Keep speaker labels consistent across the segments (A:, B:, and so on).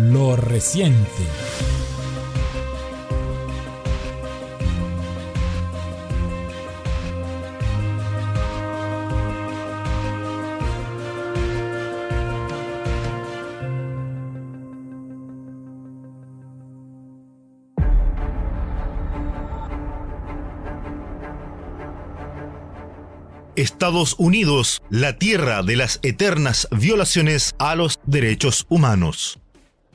A: lo reciente.
B: Estados Unidos, la tierra de las eternas violaciones a los derechos humanos.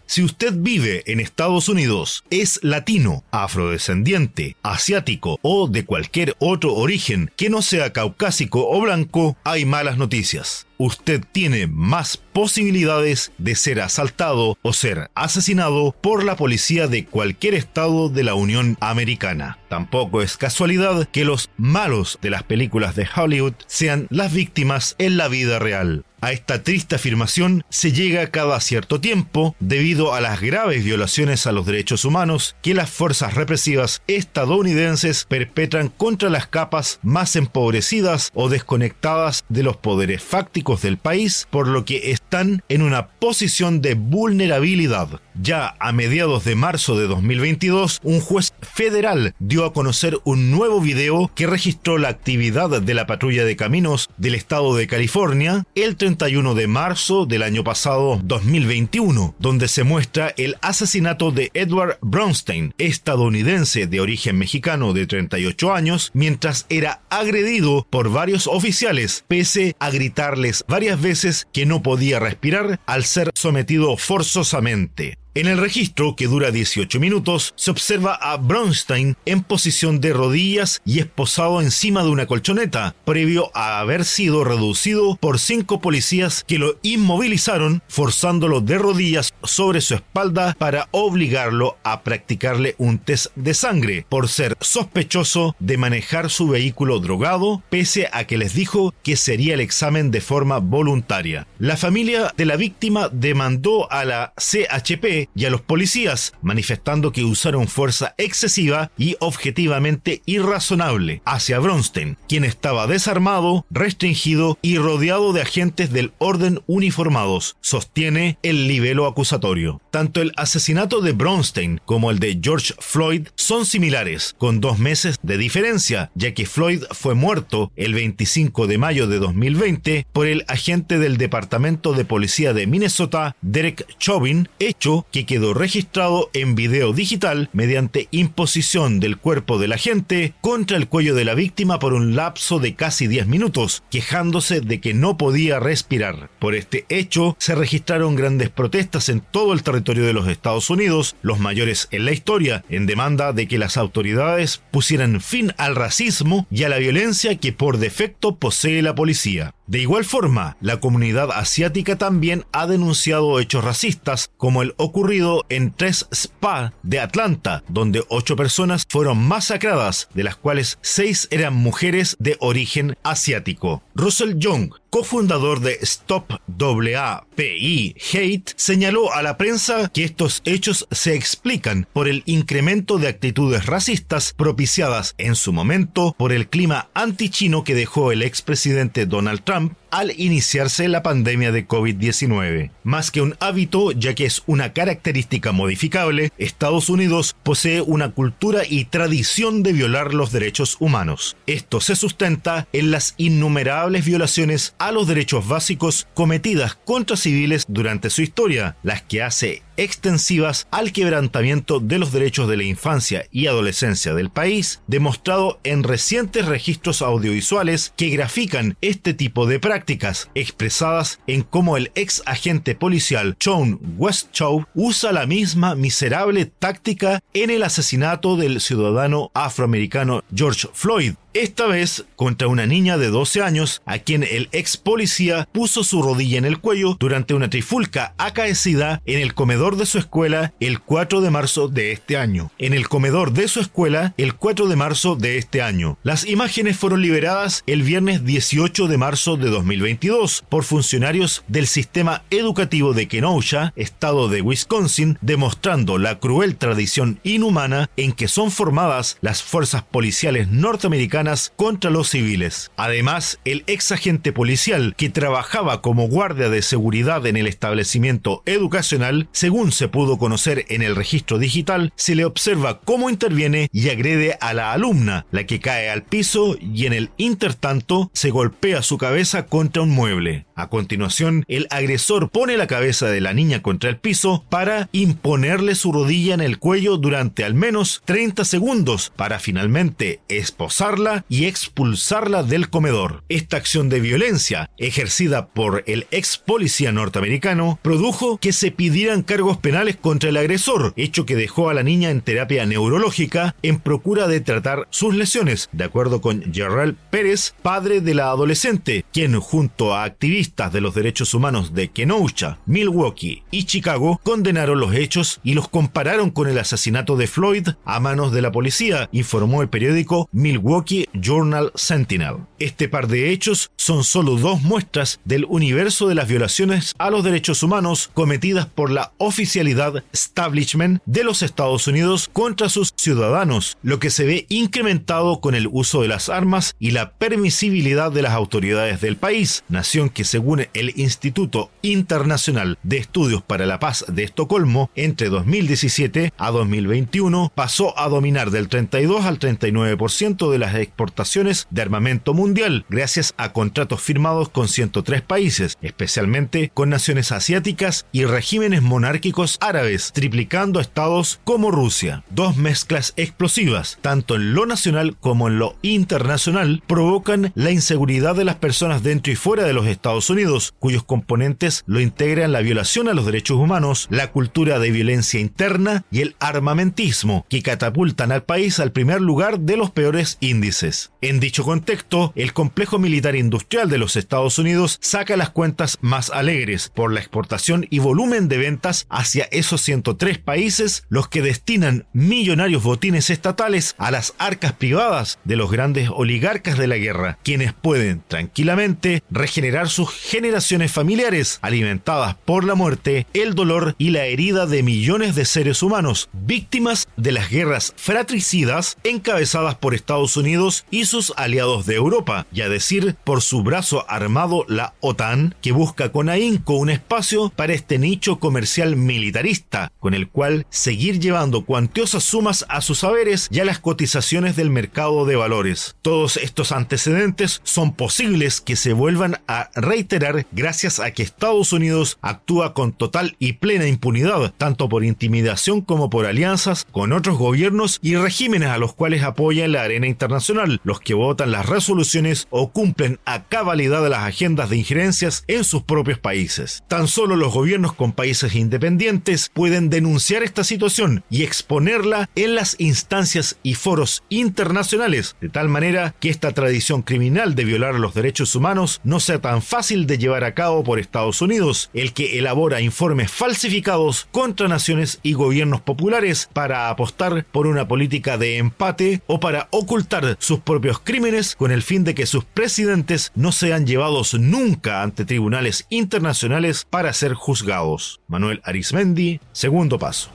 B: Si usted vive en Estados Unidos, es latino, afrodescendiente, asiático o de cualquier otro origen que no sea caucásico o blanco, hay malas noticias usted tiene más posibilidades de ser asaltado o ser asesinado por la policía de cualquier estado de la Unión Americana. Tampoco es casualidad que los malos de las películas de Hollywood sean las víctimas en la vida real. A esta triste afirmación se llega cada cierto tiempo debido a las graves violaciones a los derechos humanos que las fuerzas represivas estadounidenses perpetran contra las capas más empobrecidas o desconectadas de los poderes fácticos del país, por lo que están en una posición de vulnerabilidad. Ya a mediados de marzo de 2022, un juez federal dio a conocer un nuevo video que registró la actividad de la patrulla de caminos del estado de California el 31 de marzo del año pasado 2021, donde se muestra el asesinato de Edward Brownstein, estadounidense de origen mexicano de 38 años, mientras era agredido por varios oficiales, pese a gritarles varias veces que no podía respirar al ser sometido forzosamente. En el registro, que dura 18 minutos, se observa a Bronstein en posición de rodillas y esposado encima de una colchoneta, previo a haber sido reducido por cinco policías que lo inmovilizaron, forzándolo de rodillas sobre su espalda para obligarlo a practicarle un test de sangre por ser sospechoso de manejar su vehículo drogado, pese a que les dijo que sería el examen de forma voluntaria. La familia de la víctima demandó a la CHP y a los policías, manifestando que usaron fuerza excesiva y objetivamente irrazonable hacia Bronstein, quien estaba desarmado, restringido y rodeado de agentes del orden uniformados, sostiene el libelo acusatorio. Tanto el asesinato de Bronstein como el de George Floyd son similares, con dos meses de diferencia, ya que Floyd fue muerto el 25 de mayo de 2020 por el agente del Departamento de Policía de Minnesota, Derek Chauvin, hecho que quedó registrado en video digital mediante imposición del cuerpo de la gente contra el cuello de la víctima por un lapso de casi 10 minutos, quejándose de que no podía respirar. Por este hecho, se registraron grandes protestas en todo el territorio de los Estados Unidos, los mayores en la historia, en demanda de que las autoridades pusieran fin al racismo y a la violencia que por defecto posee la policía. De igual forma, la comunidad asiática también ha denunciado hechos racistas como el ocurrido en tres spa de Atlanta, donde ocho personas fueron masacradas, de las cuales seis eran mujeres de origen asiático. Russell Young, cofundador de Stop WAPI Hate, señaló a la prensa que estos hechos se explican por el incremento de actitudes racistas propiciadas en su momento por el clima antichino que dejó el expresidente Donald Trump al iniciarse la pandemia de COVID-19. Más que un hábito, ya que es una característica modificable, Estados Unidos posee una cultura y tradición de violar los derechos humanos. Esto se sustenta en las innumerables violaciones a los derechos básicos cometidas contra civiles durante su historia, las que hace extensivas al quebrantamiento de los derechos de la infancia y adolescencia del país, demostrado en recientes registros audiovisuales que grafican este tipo de prácticas, expresadas en cómo el ex agente policial Sean Westchow usa la misma miserable táctica en el asesinato del ciudadano afroamericano George Floyd, esta vez contra una niña de 12 años a quien el ex policía puso su rodilla en el cuello durante una trifulca acaecida en el comedor de su escuela el 4 de marzo de este año. En el comedor de su escuela el 4 de marzo de este año. Las imágenes fueron liberadas el viernes 18 de marzo de 2022 por funcionarios del sistema educativo de Kenosha, estado de Wisconsin, demostrando la cruel tradición inhumana en que son formadas las fuerzas policiales norteamericanas contra los civiles. Además, el ex agente policial que trabajaba como guardia de seguridad en el establecimiento educacional, según se pudo conocer en el registro digital, se le observa cómo interviene y agrede a la alumna, la que cae al piso y en el intertanto se golpea su cabeza contra un mueble. A continuación, el agresor pone la cabeza de la niña contra el piso para imponerle su rodilla en el cuello durante al menos 30 segundos para finalmente esposarla y expulsarla del comedor. Esta acción de violencia, ejercida por el ex policía norteamericano, produjo que se pidieran cargos penales contra el agresor, hecho que dejó a la niña en terapia neurológica en procura de tratar sus lesiones, de acuerdo con Gerald Pérez, padre de la adolescente, quien junto a activistas de los derechos humanos de Kenosha, Milwaukee y Chicago condenaron los hechos y los compararon con el asesinato de Floyd a manos de la policía, informó el periódico Milwaukee Journal Sentinel. Este par de hechos son solo dos muestras del universo de las violaciones a los derechos humanos cometidas por la oficialidad establishment de los Estados Unidos contra sus ciudadanos, lo que se ve incrementado con el uso de las armas y la permisibilidad de las autoridades del país, nación que se según el Instituto Internacional de Estudios para la Paz de Estocolmo, entre 2017 a 2021 pasó a dominar del 32 al 39% de las exportaciones de armamento mundial, gracias a contratos firmados con 103 países, especialmente con naciones asiáticas y regímenes monárquicos árabes, triplicando estados como Rusia. Dos mezclas explosivas, tanto en lo nacional como en lo internacional, provocan la inseguridad de las personas dentro y fuera de los Estados Unidos, cuyos componentes lo integran la violación a los derechos humanos, la cultura de violencia interna y el armamentismo, que catapultan al país al primer lugar de los peores índices. En dicho contexto, el complejo militar industrial de los Estados Unidos saca las cuentas más alegres por la exportación y volumen de ventas hacia esos 103 países, los que destinan millonarios botines estatales a las arcas privadas de los grandes oligarcas de la guerra, quienes pueden tranquilamente regenerar sus generaciones familiares, alimentadas por la muerte, el dolor y la herida de millones de seres humanos, víctimas de las guerras fratricidas encabezadas por Estados Unidos y sus aliados de Europa, y a decir por su brazo armado la OTAN, que busca con ahínco un espacio para este nicho comercial militarista, con el cual seguir llevando cuantiosas sumas a sus saberes y a las cotizaciones del mercado de valores. Todos estos antecedentes son posibles que se vuelvan a reiterar gracias a que Estados Unidos actúa con total y plena impunidad, tanto por intimidación como por alianzas con otros gobiernos y regímenes a los cuales apoya en la arena internacional, los que votan las resoluciones o cumplen a cabalidad las agendas de injerencias en sus propios países. Tan solo los gobiernos con países independientes pueden denunciar esta situación y exponerla en las instancias y foros internacionales, de tal manera que esta tradición criminal de violar los derechos humanos no sea tan fácil de llevar a cabo por Estados Unidos, el que elabora informes falsificados contra naciones y gobiernos populares para apostar por una política de empate o para ocultar sus propios crímenes con el fin de que sus presidentes no sean llevados nunca ante tribunales internacionales para ser juzgados. Manuel Arismendi, segundo paso.